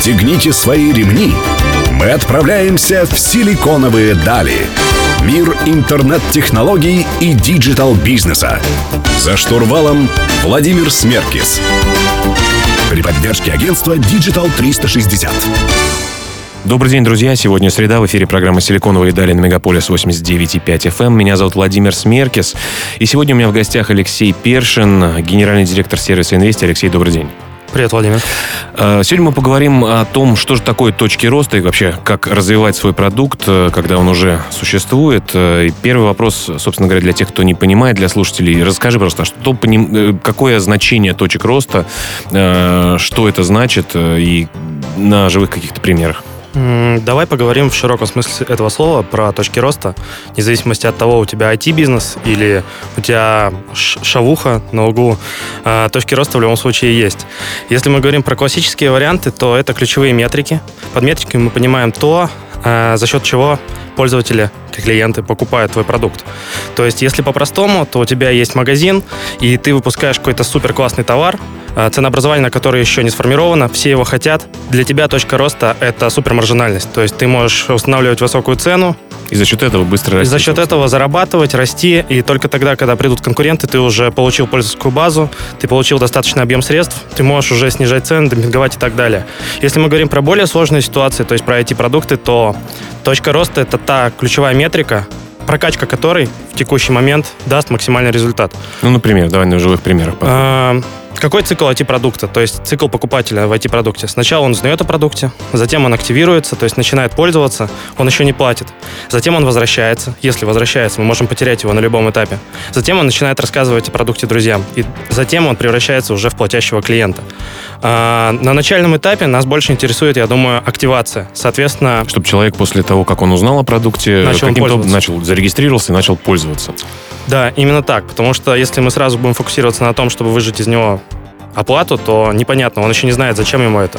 Расстегните свои ремни. Мы отправляемся в силиконовые дали. Мир интернет-технологий и digital-бизнеса. За штурвалом Владимир Смеркис. При поддержке агентства Digital 360. Добрый день, друзья. Сегодня среда. В эфире программа «Силиконовые дали» на Мегаполис 89,5 FM. Эм. Меня зовут Владимир Смеркис. И сегодня у меня в гостях Алексей Першин, генеральный директор сервиса «Investy». Алексей, добрый день. Привет, Владимир. Э, сегодня мы поговорим о том, что же такое точки роста и вообще, как развивать свой продукт, э, когда он уже существует. Э, и первый вопрос, собственно говоря, для тех, кто не понимает, для слушателей. Расскажи просто, что, какое значение точек роста, что это значит и на живых каких-то примерах. Давай поговорим в широком смысле этого слова про точки роста, вне зависимости от того, у тебя IT-бизнес или у тебя шавуха на углу, а, точки роста в любом случае есть. Если мы говорим про классические варианты, то это ключевые метрики. Под метриками мы понимаем то, за счет чего пользователи, клиенты покупают твой продукт. То есть, если по-простому, то у тебя есть магазин, и ты выпускаешь какой-то супер классный товар, а, ценообразование на которое еще не сформировано, все его хотят. Для тебя точка роста — это супермаржинальность. То есть ты можешь устанавливать высокую цену, и за счет этого быстро расти. И за счет этого зарабатывать, расти. И только тогда, когда придут конкуренты, ты уже получил пользовательскую базу, ты получил достаточный объем средств, ты можешь уже снижать цены, демпинговать и так далее. Если мы говорим про более сложные ситуации, то есть про IT-продукты, то точка роста — это та ключевая метрика, прокачка которой в текущий момент даст максимальный результат. Ну, например, давай на живых примерах. А, какой цикл IT-продукта? То есть цикл покупателя в IT-продукте. Сначала он узнает о продукте, затем он активируется, то есть начинает пользоваться, он еще не платит. Затем он возвращается. Если возвращается, мы можем потерять его на любом этапе. Затем он начинает рассказывать о продукте друзьям. И затем он превращается уже в платящего клиента. А, на начальном этапе нас больше интересует, я думаю, активация. Соответственно... Чтобы человек после того, как он узнал о продукте, начал каким-то начал зарегистрировался и начал пользоваться. Да, именно так. Потому что если мы сразу будем фокусироваться на том, чтобы выжать из него оплату, то непонятно, он еще не знает, зачем ему это.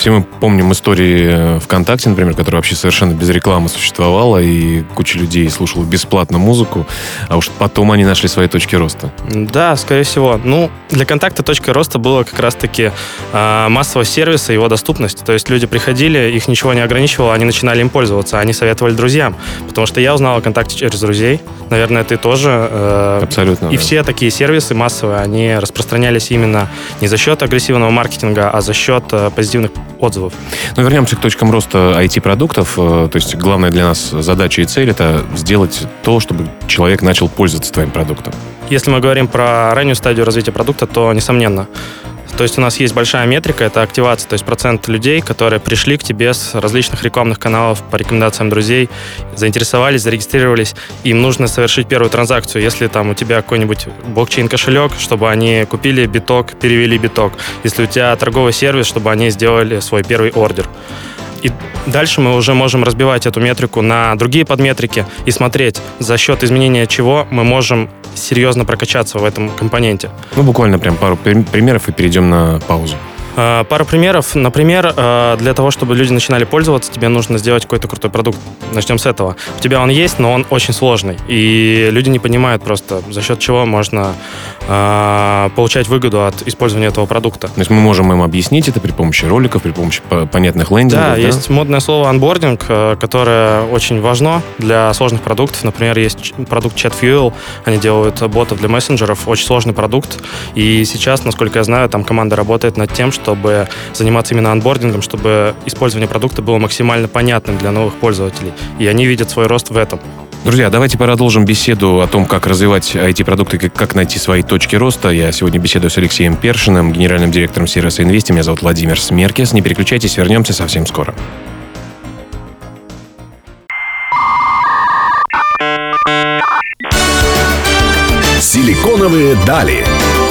Все мы помним истории э, ВКонтакте, например, которая вообще совершенно без рекламы существовала, и куча людей слушала бесплатно музыку, а уж потом они нашли свои точки роста. Да, скорее всего. Ну, для контакта точкой роста было как раз-таки э, массового сервиса, его доступность. То есть люди приходили, их ничего не ограничивало, они начинали им пользоваться, они советовали друзьям. Потому что я узнал о контакте через друзей. Наверное, ты тоже. Э, Абсолютно. И да. все такие сервисы массовые, они распространялись именно не за счет агрессивного маркетинга, а за счет э, позитивных отзывов. Но вернемся к точкам роста IT-продуктов. Э, то есть главная для нас задача и цель — это сделать то, чтобы человек начал пользоваться твоим продуктом. Если мы говорим про раннюю стадию развития продукта, то, несомненно, то есть у нас есть большая метрика, это активация, то есть процент людей, которые пришли к тебе с различных рекламных каналов по рекомендациям друзей, заинтересовались, зарегистрировались, им нужно совершить первую транзакцию. Если там у тебя какой-нибудь блокчейн-кошелек, чтобы они купили биток, перевели биток. Если у тебя торговый сервис, чтобы они сделали свой первый ордер. И дальше мы уже можем разбивать эту метрику на другие подметрики и смотреть, за счет изменения чего мы можем серьезно прокачаться в этом компоненте. Ну, буквально прям пару примеров и перейдем на паузу. А, Пара примеров. Например, а, для того, чтобы люди начинали пользоваться, тебе нужно сделать какой-то крутой продукт. Начнем с этого. У тебя он есть, но он очень сложный. И люди не понимают просто, за счет чего можно э, получать выгоду от использования этого продукта. То есть мы можем им объяснить это при помощи роликов, при помощи понятных лендингов. Да, да? есть модное слово анбординг, э, которое очень важно для сложных продуктов. Например, есть продукт ChatFuel, они делают ботов для мессенджеров, очень сложный продукт. И сейчас, насколько я знаю, там команда работает над тем, чтобы заниматься именно анбордингом, чтобы использование продукта было максимально понятным для новых пользователей. И они видят свой рост в этом. Друзья, давайте продолжим беседу о том, как развивать IT-продукты, как найти свои точки роста. Я сегодня беседую с Алексеем Першиным, генеральным директором сервиса Инвести. Меня зовут Владимир Смеркес. Не переключайтесь, вернемся совсем скоро. Силиконовые дали.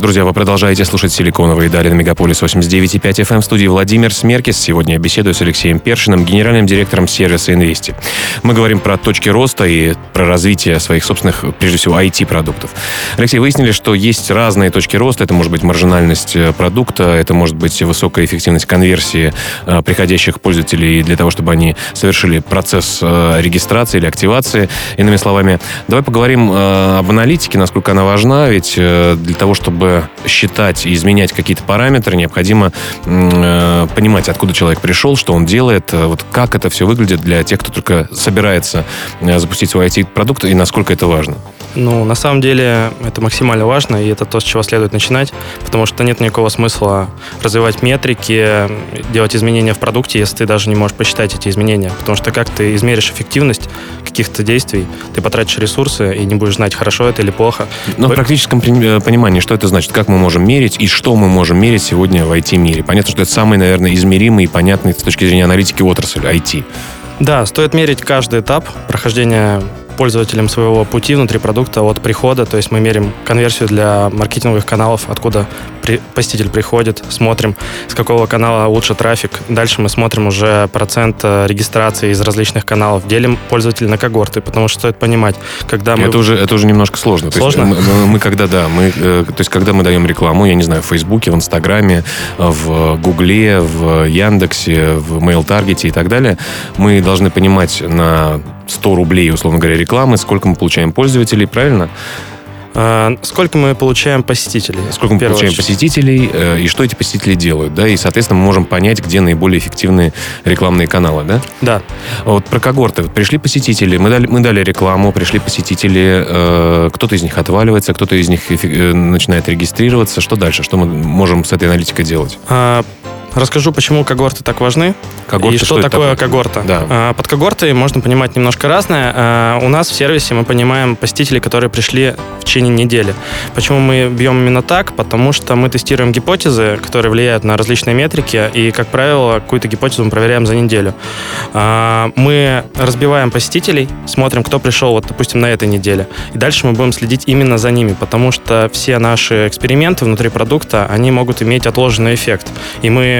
Друзья, вы продолжаете слушать «Силиконовые дали» на Мегаполис 89.5 FM в студии Владимир Смеркис. Сегодня я беседую с Алексеем Першиным, генеральным директором сервиса «Инвести». Мы говорим про точки роста и про развитие своих собственных, прежде всего, IT-продуктов. Алексей, выяснили, что есть разные точки роста. Это может быть маржинальность э, продукта, это может быть высокая эффективность конверсии э, приходящих пользователей для того, чтобы они совершили процесс э, регистрации или активации. Иными словами, давай поговорим об аналитике, насколько она важна, ведь для того, чтобы считать и изменять какие-то параметры, необходимо э, понимать, откуда человек пришел, что он делает, э, вот как это все выглядит для тех, кто только собирается э, запустить свой IT-продукт и насколько это важно. Ну, на самом деле, это максимально важно, и это то, с чего следует начинать, потому что нет никакого смысла развивать метрики, делать изменения в продукте, если ты даже не можешь посчитать эти изменения. Потому что как ты измеришь эффективность каких-то действий, ты потратишь ресурсы и не будешь знать, хорошо это или плохо. Но в практическом понимании, что это значит? Как мы можем мерить и что мы можем мерить сегодня в IT-мире? Понятно, что это самый, наверное, измеримый и понятный с точки зрения аналитики отрасль IT. Да, стоит мерить каждый этап прохождения пользователем своего пути внутри продукта от прихода, то есть мы мерим конверсию для маркетинговых каналов, откуда при, посетитель приходит, смотрим, с какого канала лучше трафик. Дальше мы смотрим уже процент э, регистрации из различных каналов, делим пользователей на когорты, потому что стоит понимать, когда мы... Это уже, это уже немножко сложно. Сложно? То есть, мы, мы когда, да, мы, э, то есть когда мы даем рекламу, я не знаю, в Фейсбуке, в Инстаграме, в Гугле, в Яндексе, в Mail Таргете и так далее, мы должны понимать на 100 рублей, условно говоря, рекламы, сколько мы получаем пользователей, правильно? А, сколько мы получаем посетителей? Сколько мы получаем очередь. посетителей э, и что эти посетители делают, да? И, соответственно, мы можем понять, где наиболее эффективные рекламные каналы, да? Да. Вот про когорты. Пришли посетители, мы дали, мы дали рекламу, пришли посетители, э, кто-то из них отваливается, кто-то из них э, начинает регистрироваться. Что дальше? Что мы можем с этой аналитикой делать? А, Расскажу, почему когорты так важны. Когорты, и что, что такое, такое когорта. Да. А, под когортой можно понимать немножко разное. А, у нас в сервисе мы понимаем посетителей, которые пришли в течение недели. Почему мы бьем именно так? Потому что мы тестируем гипотезы, которые влияют на различные метрики, и, как правило, какую-то гипотезу мы проверяем за неделю. А, мы разбиваем посетителей, смотрим, кто пришел, вот, допустим, на этой неделе. И дальше мы будем следить именно за ними, потому что все наши эксперименты внутри продукта, они могут иметь отложенный эффект. И мы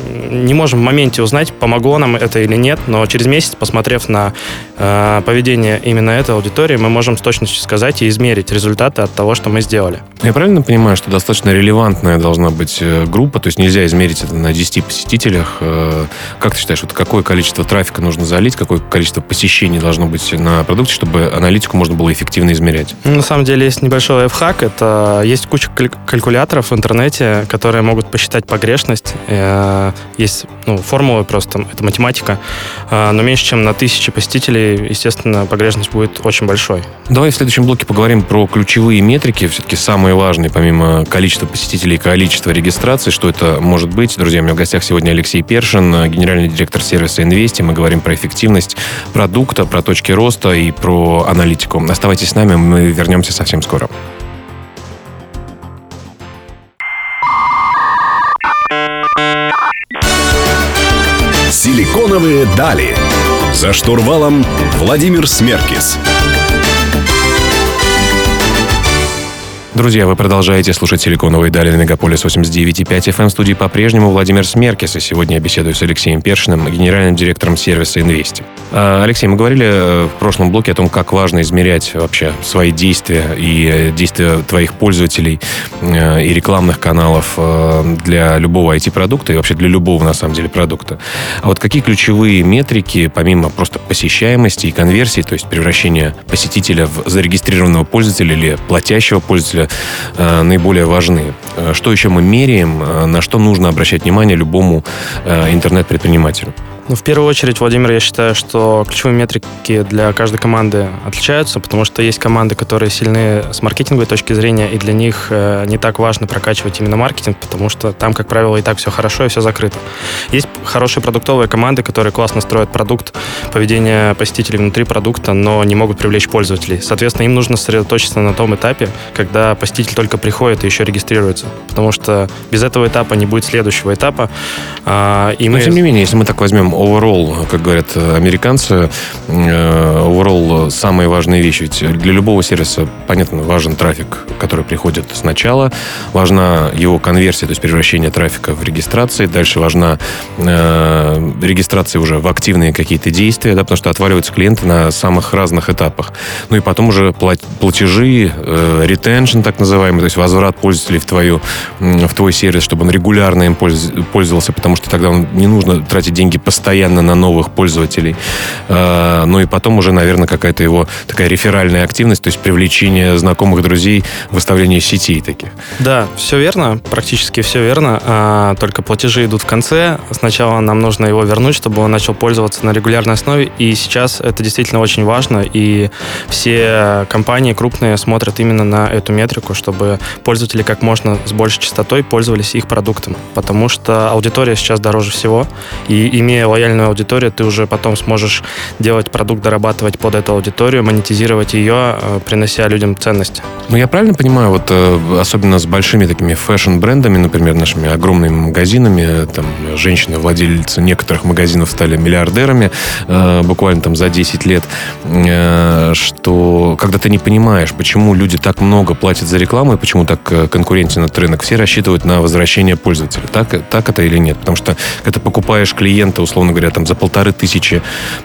не можем в моменте узнать, помогло нам это или нет, но через месяц, посмотрев на э, поведение именно этой аудитории, мы можем с точностью сказать и измерить результаты от того, что мы сделали. Я правильно понимаю, что достаточно релевантная должна быть э, группа, то есть нельзя измерить это на 10 посетителях? Э, как ты считаешь, вот какое количество трафика нужно залить, какое количество посещений должно быть на продукте, чтобы аналитику можно было эффективно измерять? Ну, на самом деле есть небольшой лайфхак. Это есть куча калькуляторов в интернете, которые могут посчитать погрешность э, Э, есть ну, формулы просто, это математика, э, но меньше, чем на тысячи посетителей, естественно, погрешность будет очень большой. Давай в следующем блоке поговорим про ключевые метрики, все-таки самые важные, помимо количества посетителей и количества регистраций, что это может быть. Друзья, у меня в гостях сегодня Алексей Першин, генеральный директор сервиса Инвести. Мы говорим про эффективность продукта, про точки роста и про аналитику. Оставайтесь с нами, мы вернемся совсем скоро. Силиконовые дали. За штурвалом Владимир Смеркис. Друзья, вы продолжаете слушать «Силиконовые дали» на Мегаполис 89.5 FM. В студии по-прежнему Владимир Смеркис. И сегодня я беседую с Алексеем Першиным, генеральным директором сервиса «Инвести». А, Алексей, мы говорили э, в прошлом блоке о том, как важно измерять вообще свои действия и э, действия твоих пользователей э, и рекламных каналов для любого IT-продукта и вообще для любого, на самом деле, продукта. А вот какие ключевые метрики, помимо просто посещаемости и конверсии, то есть превращения посетителя в зарегистрированного пользователя или платящего пользователя, э, наиболее важны. Э, что еще мы меряем, э, на что нужно обращать внимание любому интернет-предпринимателю? Ну, в первую очередь, Владимир, я считаю, что ключевые метрики для каждой команды отличаются, потому что есть команды, которые сильны с маркетинговой точки зрения, и для них э, не так важно прокачивать именно маркетинг, потому что там, как правило, и так все хорошо и все закрыто. Есть хорошие продуктовые команды, которые классно строят продукт, поведение посетителей внутри продукта, но не могут привлечь пользователей. Соответственно, им нужно сосредоточиться на том этапе, когда посетитель только приходит и еще регистрируется, потому что без этого этапа не будет следующего этапа. А, и мы... Но, тем не менее, если мы так возьмем overall, как говорят американцы, э, overall самые важные вещи. Ведь для любого сервиса, понятно, важен трафик, который приходит сначала, важна его конверсия, то есть превращение трафика в регистрации, дальше важна э, регистрация уже в активные какие-то действия, да, потому что отваливаются клиенты на самых разных этапах. Ну и потом уже платежи, э, retention так называемый, то есть возврат пользователей в, твою, в твой сервис, чтобы он регулярно им пользовался, потому что тогда он, не нужно тратить деньги постоянно на новых пользователей. Э, ну и потом уже, наверное, какая-то его такая реферальная активность, то есть привлечение знакомых друзей, выставление сетей таких. Да, все верно, практически все верно, а, только платежи идут в конце. Сначала нам нужно его вернуть, чтобы он начал пользоваться на регулярной основе, и сейчас это действительно очень важно, и все компании крупные смотрят именно на эту метрику, чтобы пользователи как можно с большей частотой пользовались их продуктом, потому что аудитория сейчас дороже всего, и имея лояльную аудиторию, ты уже потом сможешь делать продукт, дорабатывать под эту аудиторию, монетизировать ее, э, принося людям ценность. Ну, я правильно понимаю, вот э, особенно с большими такими fashion-брендами, например, нашими огромными магазинами, там, женщины-владельцы некоторых магазинов стали миллиардерами э, буквально там за 10 лет, что когда ты не понимаешь, почему люди так много платят за рекламу и почему так конкурентен этот рынок, все рассчитывают на возвращение пользователя. Так, так это или нет? Потому что когда покупаешь клиента, условно говоря, там за полторы тысячи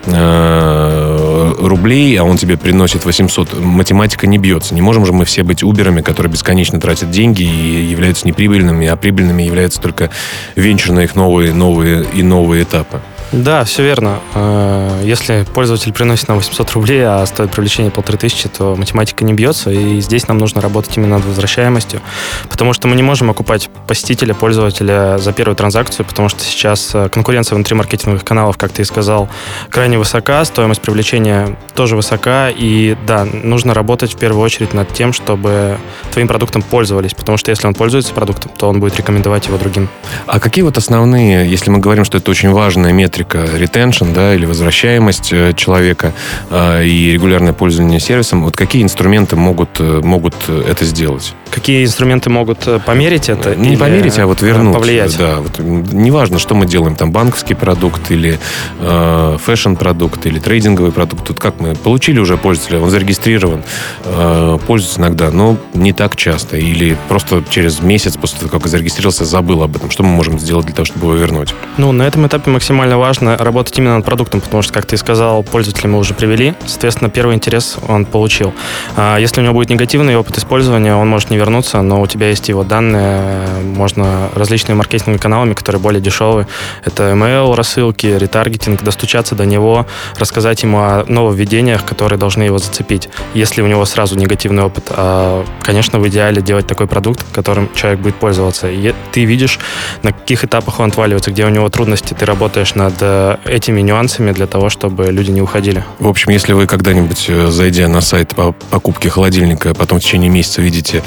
э, рублей, а он тебе приносит 800, математика не бьется. Не можем же мы все быть уберами, которые бесконечно тратят деньги и являются неприбыльными, а прибыльными являются только венчурные их новые, новые и новые этапы. Да, все верно. Э, если пользователь приносит нам 800 рублей, а стоит привлечение полторы тысячи, то математика не бьется, и здесь нам нужно работать именно над возвращаемостью, потому что мы не можем окупать посетителя, пользователя за первую транзакцию, потому что сейчас э, конкуренция внутри маркетинговых каналов, как ты и сказал, крайне высока, стоимость привлечения тоже высока, и да, нужно работать в первую очередь над тем, чтобы твоим продуктом пользовались, потому что если он пользуется продуктом, то он будет рекомендовать его другим. А какие вот основные, если мы говорим, что это очень важная метрика, метрика retention, да, или возвращаемость э, человека э, и регулярное пользование сервисом, вот какие инструменты могут, э, могут это сделать? Какие инструменты могут померить это? Не померить, а вот вернуть. Повлиять. Да, вот, неважно, что мы делаем, там банковский продукт или э, fashion-продукт или трейдинговый продукт. Тут как мы получили уже пользователя, он зарегистрирован, э, пользуется иногда, но не так часто. Или просто через месяц после того, как зарегистрировался, забыл об этом. Что мы можем сделать для того, чтобы его вернуть? Ну, на этом этапе максимально важно важно работать именно над продуктом, потому что, как ты сказал, пользователя мы уже привели, соответственно, первый интерес он получил. А если у него будет негативный опыт использования, он может не вернуться, но у тебя есть его данные, можно различными маркетинговыми каналами, которые более дешевые. Это email, рассылки, ретаргетинг, достучаться до него, рассказать ему о нововведениях, которые должны его зацепить. Если у него сразу негативный опыт, а, конечно, в идеале делать такой продукт, которым человек будет пользоваться. И ты видишь, на каких этапах он отваливается, где у него трудности, ты работаешь над над э, этими нюансами для того, чтобы люди не уходили. В общем, если вы когда-нибудь, э, зайдя на сайт по покупке холодильника, потом в течение месяца видите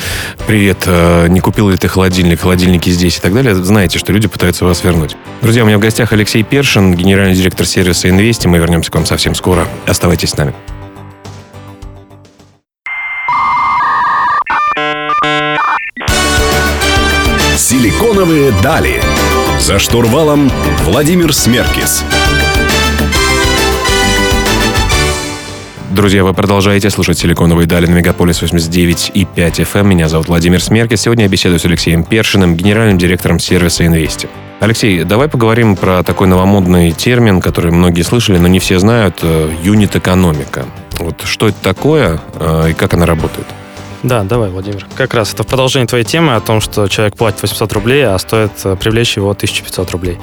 «Привет, э, не купил ли ты холодильник, холодильники здесь» и так далее, знаете, что люди пытаются вас вернуть. Друзья, у меня в гостях Алексей Першин, генеральный директор сервиса «Инвести». Мы вернемся к вам совсем скоро. Оставайтесь с нами. Силиконовые дали. За штурвалом Владимир Смеркис. Друзья, вы продолжаете слушать «Силиконовые дали» на Мегаполис 89 и 5 FM. Эм. Меня зовут Владимир Смеркис. Сегодня я беседую с Алексеем Першиным, генеральным директором сервиса «Инвести». Алексей, давай поговорим про такой новомодный термин, который многие слышали, но не все знают э, – юнит-экономика. Вот что это такое э, и как она работает? Да, давай, Владимир. Как раз это в продолжение твоей темы о том, что человек платит 800 рублей, а стоит э, привлечь его 1500 рублей.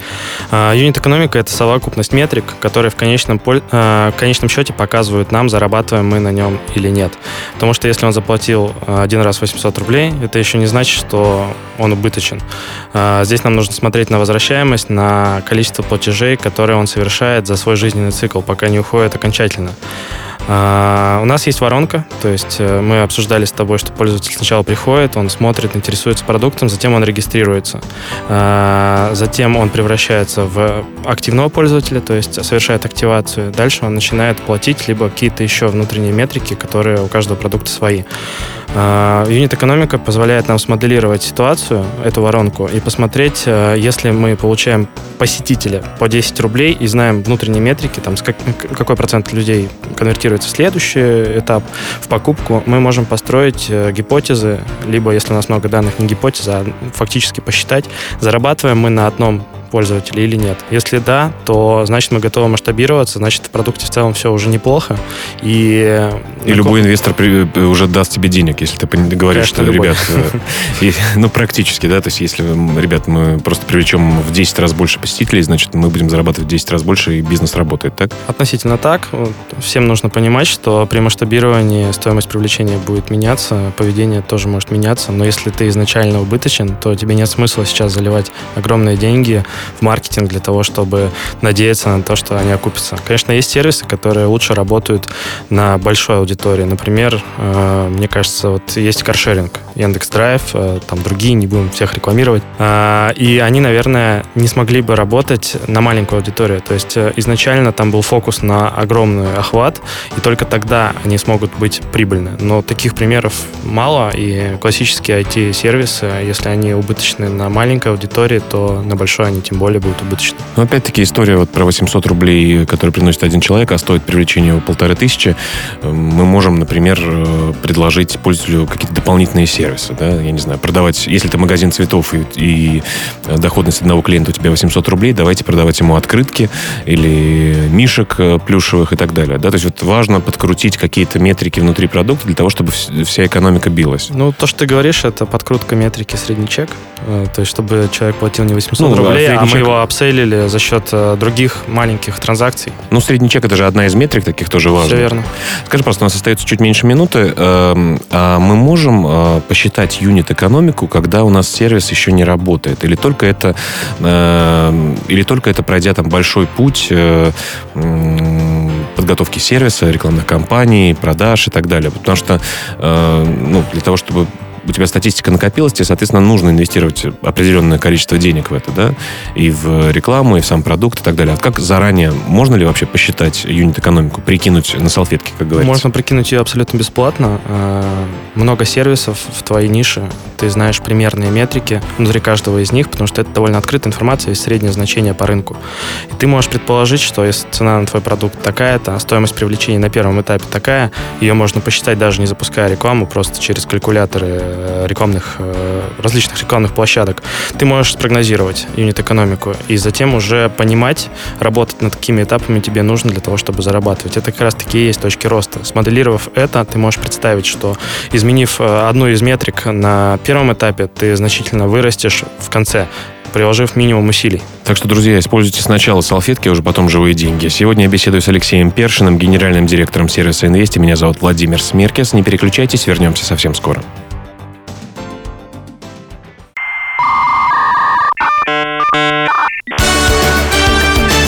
А, юнит-экономика — это совокупность метрик, которые в конечном, э, в конечном счете показывают нам, зарабатываем мы на нем или нет. Потому что если он заплатил э, один раз 800 рублей, это еще не значит, что он убыточен. А, здесь нам нужно смотреть на возвращаемость, на количество платежей, которые он совершает за свой жизненный цикл, пока не уходит окончательно. А, у нас есть воронка, то есть э, мы обсуждали с тобой, что пользователь сначала приходит, он смотрит, интересуется продуктом, затем он регистрируется. А, затем он превращается в активного пользователя, то есть совершает активацию. Дальше он начинает платить, либо какие-то еще внутренние метрики, которые у каждого продукта свои. А, юнит-экономика позволяет нам смоделировать ситуацию, эту воронку, и посмотреть, э, если мы получаем посетителя по 10 рублей и знаем внутренние метрики, там, какой процент людей конвертируется в следующий этап, в покупку, мы можем построить э, гипотезы, либо, если у нас много данных, не гипотеза, а фактически посчитать, зарабатываем мы на одном пользователей или нет. Если да, то значит мы готовы масштабироваться, значит в продукте в целом все уже неплохо. И, и любой инвестор при, уже даст тебе денег, если ты говоришь, Конечно, что, любой. ребят, э, ну практически, да, то есть если, ребят, мы просто привлечем в 10 раз больше посетителей, значит мы будем зарабатывать в 10 раз больше, и бизнес работает, так? Относительно так. Всем нужно понимать, что при масштабировании стоимость привлечения будет меняться, поведение тоже может меняться, но если ты изначально убыточен, то тебе нет смысла сейчас заливать огромные деньги в маркетинг для того, чтобы надеяться на то, что они окупятся. Конечно, есть сервисы, которые лучше работают на большой аудитории. Например, э, мне кажется, вот есть каршеринг, Яндекс Драйв, э, там другие, не будем всех рекламировать. Э, и они, наверное, не смогли бы работать на маленькую аудиторию. То есть изначально там был фокус на огромный охват, и только тогда они смогут быть прибыльны. Но таких примеров мало, и классические IT-сервисы, если они убыточны на маленькой аудитории, то на большой они тем более будут убыточны. Но опять-таки история вот про 800 рублей, которые приносит один человек, а стоит привлечение его полторы тысячи. Мы можем, например, э, предложить пользователю какие-то дополнительные сервисы. Да? Я не знаю, продавать, если это магазин цветов и, и доходность одного клиента у тебя 800 рублей, давайте продавать ему открытки или мишек э, плюшевых и так далее. Да? То есть вот важно подкрутить какие-то метрики внутри продукта для того, чтобы вся экономика билась. Ну, то, что ты говоришь, это подкрутка метрики средний чек. Э, то есть, чтобы человек платил не 800 ну, рублей, а мы чек... его апсейлили за счет э, других маленьких транзакций. Ну, средний чек это же одна из метрик таких тоже важных. Все верно. Скажи, просто у нас остается чуть меньше минуты. Э, а мы можем э, посчитать юнит-экономику, когда у нас сервис еще не работает? Или только это, э, или только это пройдя там большой путь подготовки сервиса, рекламных кампаний, продаж и так далее? Потому что ну, для того, чтобы у тебя статистика накопилась, тебе, соответственно, нужно инвестировать определенное количество денег в это, да, и в рекламу, и в сам продукт и так далее. А как заранее, можно ли вообще посчитать юнит-экономику, прикинуть на салфетке, как говорится? Можно прикинуть ее абсолютно бесплатно. А, много сервисов в твоей нише, ты знаешь примерные метрики внутри каждого из них, потому что это довольно открытая информация и среднее значение по рынку. И ты можешь предположить, что если цена на твой продукт такая-то, а стоимость привлечения на первом этапе такая, ее можно посчитать даже не запуская рекламу, просто через калькуляторы Э, рекламных, э, различных рекламных площадок, ты можешь спрогнозировать юнит-экономику и затем уже понимать, работать над какими этапами тебе нужно для того, чтобы зарабатывать. Это как раз-таки и есть точки роста. Смоделировав это, ты можешь представить, что изменив э, одну из метрик на первом этапе, ты значительно вырастешь в конце приложив минимум усилий. Так что, друзья, используйте сначала салфетки, а уже потом живые деньги. Сегодня я беседую с Алексеем Першиным, генеральным директором сервиса Инвести. Меня зовут Владимир Смеркес. Не переключайтесь, вернемся совсем скоро.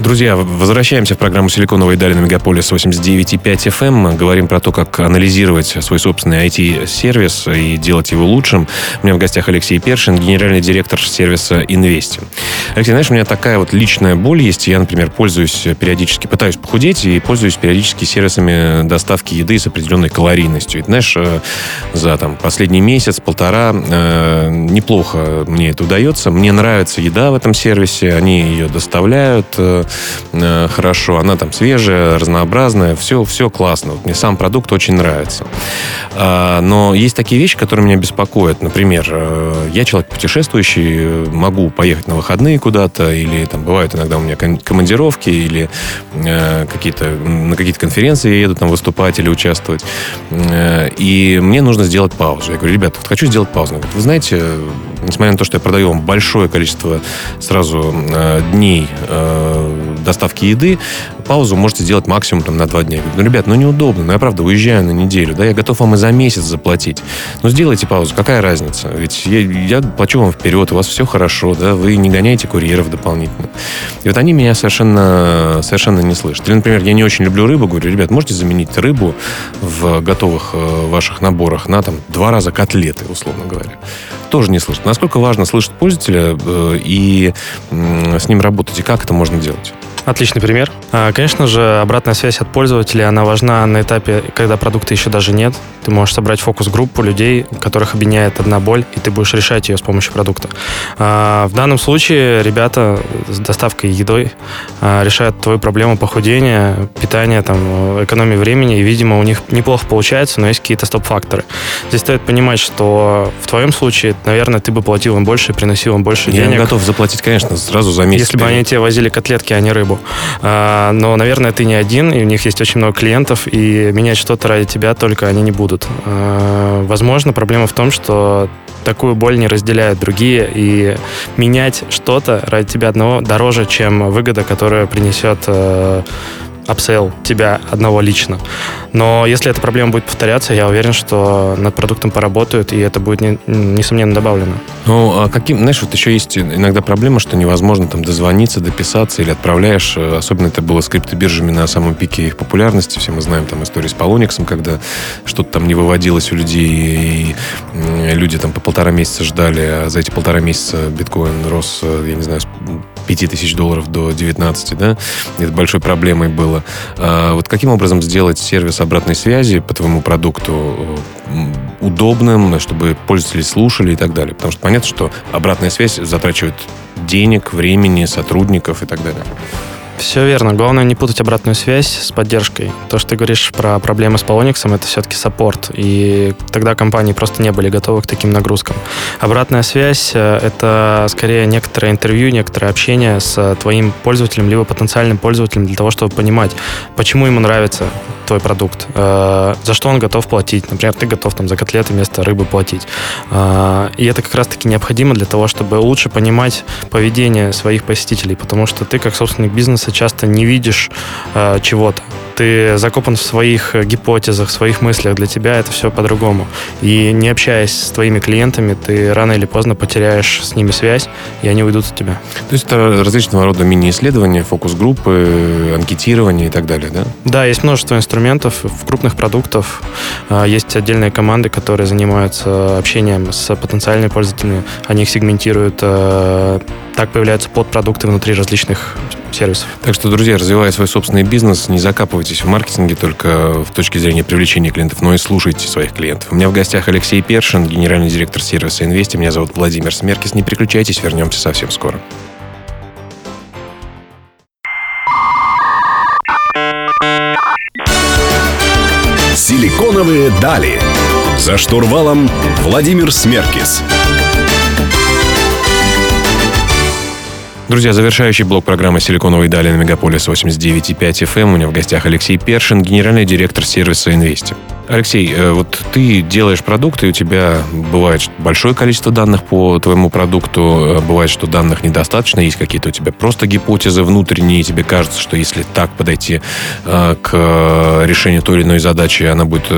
Друзья, возвращаемся в программу «Силиконовые дали» на Мегаполис 89.5 FM. Говорим про то, как анализировать свой собственный IT-сервис и делать его лучшим. У меня в гостях Алексей Першин, генеральный директор сервиса «Инвести». Алексей, знаешь, у меня такая вот личная боль есть. Я, например, пользуюсь периодически, пытаюсь похудеть и пользуюсь периодически сервисами доставки еды с определенной калорийностью. И, знаешь, э, за там, последний месяц, полтора э, неплохо мне это удается. Мне нравится еда в этом сервисе, они ее доставляют, э, хорошо, она там свежая, разнообразная, все, все классно. Вот мне сам продукт очень нравится. А, но есть такие вещи, которые меня беспокоят. Например, э, я человек путешествующий, могу поехать на выходные куда-то, или там бывают иногда у меня командировки, или э, какие-то, на какие-то конференции я еду там выступать или участвовать. И мне нужно сделать паузу. Я говорю, ребята, вот хочу сделать паузу. Говорят, вы знаете, несмотря на то, что я продаю вам большое количество сразу э, дней э, доставки еды, паузу можете сделать максимум там, на два дня. Ну, ребят, ну неудобно, ну я правда уезжаю на неделю, да, я готов вам и за месяц заплатить. Ну сделайте паузу, какая разница? Ведь я, я плачу вам вперед, у вас все хорошо, да, вы не гоняете курьеров дополнительно. И вот они меня совершенно, совершенно не слышат. Или, например, я не очень люблю рыбу, говорю, ребят, можете заменить рыбу в готовых э, ваших наборах на там два раза котлеты, условно говоря. тоже не слышат. Насколько важно слышать пользователя э, и с ним работать, и как это можно делать? Отличный пример. А, конечно же, обратная связь от пользователя, она важна на этапе, когда продукта еще даже нет. Ты можешь собрать фокус-группу людей, которых объединяет одна боль, и ты будешь решать ее с помощью продукта. А, в данном случае ребята с доставкой едой а, решают твою проблему похудения, питания, там, экономии времени, и, видимо, у них неплохо получается, но есть какие-то стоп-факторы. Здесь стоит понимать, что в твоем случае, наверное, ты бы платил им больше, приносил им больше Я денег. Я готов заплатить, конечно, сразу за месяц. Если бы они тебе возили котлетки, а не рыбу. А, но, наверное, ты не один, и у них есть очень много клиентов, и менять что-то ради тебя только они не будут. А, возможно, проблема в том, что такую боль не разделяют другие, и менять что-то ради тебя одного дороже, чем выгода, которая принесет э, upsale тебя одного лично. Но если эта проблема будет повторяться, я уверен, что над продуктом поработают, и это будет, не, несомненно, добавлено. Ну, а каким, знаешь, вот еще есть иногда проблема, что невозможно там дозвониться, дописаться или отправляешь, э, особенно это было с криптобиржами на самом пике их популярности, все мы знаем там истории с Poloniex ом, когда что-то там не выводилось у людей, и люди там по полтора месяца ждали, а за эти полтора месяца биткоин рос, э, я не знаю, 5 тысяч долларов до 19, да, это большой проблемой было. А вот каким образом сделать сервис обратной связи по твоему продукту удобным, чтобы пользователи слушали и так далее? Потому что понятно, что обратная связь затрачивает денег, времени, сотрудников и так далее. Все верно. Главное не путать обратную связь с поддержкой. То, что ты говоришь про проблемы с Polonix, это все-таки саппорт. И тогда компании просто не были готовы к таким нагрузкам. Обратная связь э, — это скорее некоторое интервью, некоторое общение с твоим пользователем, либо потенциальным пользователем для того, чтобы понимать, почему ему нравится твой продукт, э, за что он готов платить. Например, ты готов там за котлеты вместо рыбы платить. Э, и это как раз-таки необходимо для того, чтобы лучше понимать поведение своих посетителей, потому что ты как собственник бизнеса часто не видишь э, чего-то. Ты закопан в своих гипотезах, в своих мыслях. Для тебя это все по-другому. И не общаясь с твоими клиентами, ты рано или поздно потеряешь с ними связь, и они уйдут от тебя. То есть это различного рода мини-исследования, фокус-группы, анкетирование и так далее, да? Да, есть множество инструментов. В крупных продуктах э, есть отдельные команды, которые занимаются общением с потенциальными пользователями. Они их сегментируют. Так появляются подпродукты внутри различных сервисов. Так что, друзья, развивая свой собственный бизнес, не закапывайтесь в маркетинге только в точке зрения привлечения клиентов, но и слушайте своих клиентов. У меня в гостях Алексей Першин, генеральный директор сервиса Инвести. Меня зовут Владимир Смеркис. Не переключайтесь, вернемся совсем скоро. Силиконовые дали. За штурвалом Владимир Смеркис. Друзья, завершающий блок программы «Силиконовые дали» на Мегаполис 89.5 FM. У меня в гостях Алексей Першин, генеральный директор сервиса «Инвести». Алексей, э, вот ты делаешь продукт, и у тебя бывает большое количество данных по твоему продукту, э, бывает, что данных недостаточно, есть какие-то у тебя просто гипотезы внутренние, и тебе кажется, что если так подойти э, к решению той или иной задачи, она будет,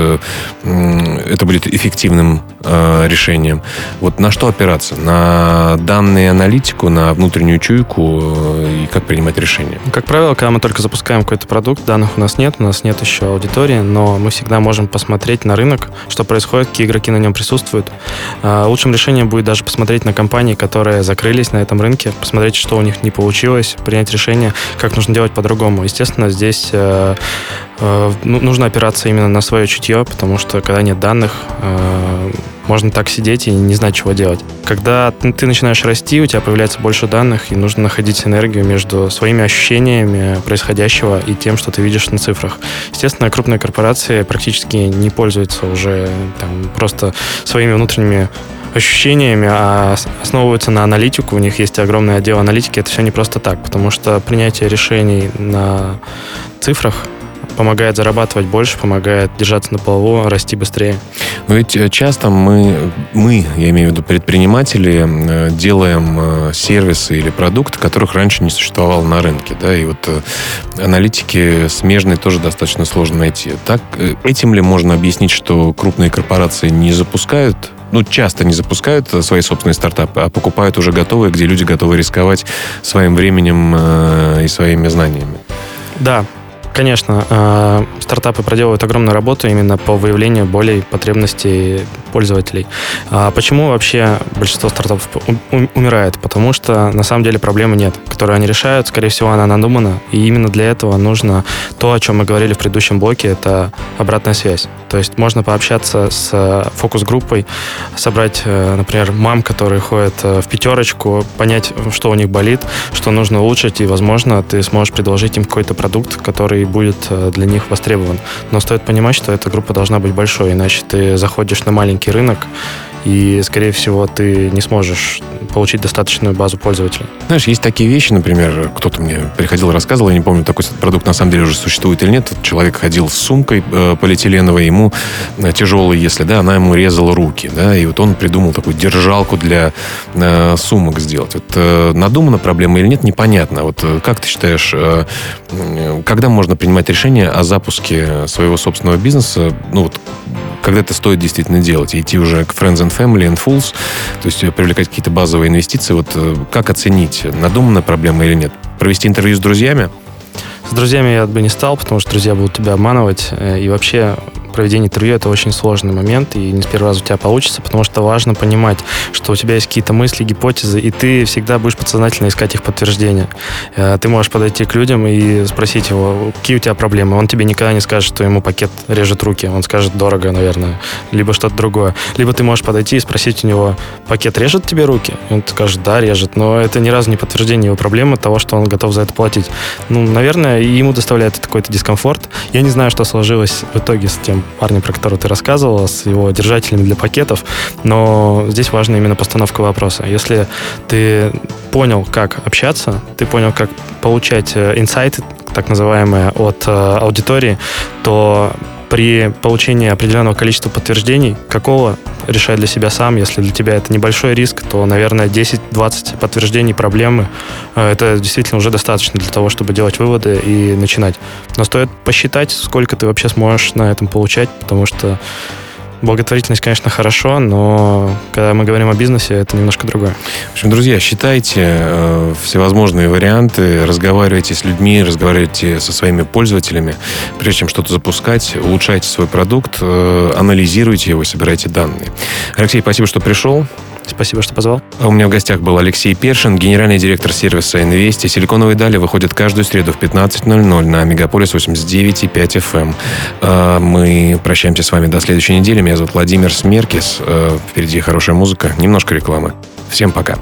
это будет эффективным решением. Вот на что опираться? На данные аналитику, на внутреннюю чуйку и как принимать решения? Как правило, когда мы только запускаем какой-то продукт, данных у нас нет, у нас нет еще аудитории, но мы всегда можем посмотреть посмотреть на рынок, что происходит, какие игроки на нем присутствуют. А, лучшим решением будет даже посмотреть на компании, которые закрылись на этом рынке, посмотреть, что у них не получилось, принять решение, как нужно делать по-другому. Естественно, здесь э, э, ну, нужно опираться именно на свое чутье, потому что когда нет данных, э, можно так сидеть и не знать, чего делать. Когда ты начинаешь расти, у тебя появляется больше данных, и нужно находить энергию между своими ощущениями происходящего и тем, что ты видишь на цифрах. Естественно, крупные корпорации практически не пользуются уже там, просто своими внутренними ощущениями, а основываются на аналитику. У них есть огромный отдел аналитики. Это все не просто так, потому что принятие решений на цифрах помогает зарабатывать больше, помогает держаться на плаву, расти быстрее. Но ведь э, часто мы, мы, я имею в виду предприниматели, э, делаем э, сервисы или продукты, которых раньше не существовало на рынке. Да? И вот аналитики смежные тоже достаточно сложно найти. Так, этим ли можно объяснить, что крупные корпорации не запускают ну, часто не запускают свои собственные стартапы, а покупают уже готовые, где люди готовы рисковать своим временем и своими знаниями. Да, Конечно, э, стартапы проделывают огромную работу именно по выявлению болей, потребностей пользователей. А почему вообще большинство стартапов умирает? Потому что на самом деле проблемы нет, которые они решают. Скорее всего, она надумана. И именно для этого нужно то, о чем мы говорили в предыдущем блоке, это обратная связь. То есть можно пообщаться с э, фокус-группой, собрать, э, например, мам, которые ходят в пятерочку, понять, что у них болит, что нужно улучшить, и, возможно, ты сможешь предложить им какой-то продукт, который будет для них востребован. Но стоит понимать, что эта группа должна быть большой, иначе ты заходишь на маленький рынок, и, скорее всего, ты не сможешь получить достаточную базу пользователей. Знаешь, есть такие вещи, например, кто-то мне приходил рассказывал, я не помню, такой продукт на самом деле уже существует или нет. Человек ходил с сумкой э, полиэтиленовой, ему э, тяжелый, если, да, она ему резала руки, да, и вот он придумал такую держалку для э, сумок сделать. Вот э, надумана проблема или нет, непонятно. Вот э, как ты считаешь, э, когда можно принимать решение о запуске своего собственного бизнеса, ну вот когда это стоит действительно делать, идти уже к Friends and Family and Fools, то есть привлекать какие-то базовые инвестиции. Вот э, как оценить, надуманная проблема или нет? Провести интервью с друзьями? С друзьями я бы не стал, потому что друзья будут тебя обманывать. Э, и вообще проведение интервью это очень сложный момент, и не с первого раза у тебя получится, потому что важно понимать, что у тебя есть какие-то мысли, гипотезы, и ты всегда будешь подсознательно искать их подтверждение. Э, ты можешь подойти к людям и спросить его, какие у тебя проблемы. Он тебе никогда не скажет, что ему пакет режет руки. Он скажет дорого, наверное, либо что-то другое. Либо ты можешь подойти и спросить у него, пакет режет тебе руки? Он скажет, да, режет. Но это ни разу не подтверждение его проблемы, того, что он готов за это платить. Ну, наверное, ему доставляет какой-то дискомфорт. Я не знаю, что сложилось в итоге с тем парня, про которого ты рассказывала, с его держателями для пакетов, но здесь важна именно постановка вопроса. Если ты понял, как общаться, ты понял, как получать э, инсайты, так называемые, от э, аудитории, то при получении определенного количества подтверждений, какого решай для себя сам. Если для тебя это небольшой риск, то, наверное, 10-20 подтверждений проблемы э, это действительно уже достаточно для того, чтобы делать выводы и начинать. Но стоит посчитать, сколько ты вообще сможешь на этом получать, потому что Благотворительность, конечно, хорошо, но когда мы говорим о бизнесе, это немножко другое. В общем, друзья, считайте э, всевозможные варианты, разговаривайте с людьми, разговаривайте со своими пользователями, прежде чем что-то запускать, улучшайте свой продукт, э, анализируйте его, собирайте данные. Алексей, спасибо, что пришел. Спасибо, что позвал. А у меня в гостях был Алексей Першин, генеральный директор сервиса Инвести. Силиконовые дали выходят каждую среду в 15.00 на Мегаполис 89.5 FM. Эм. А, мы прощаемся с вами до следующей недели. Меня зовут Владимир Смеркис. А, впереди хорошая музыка, немножко рекламы. Всем пока.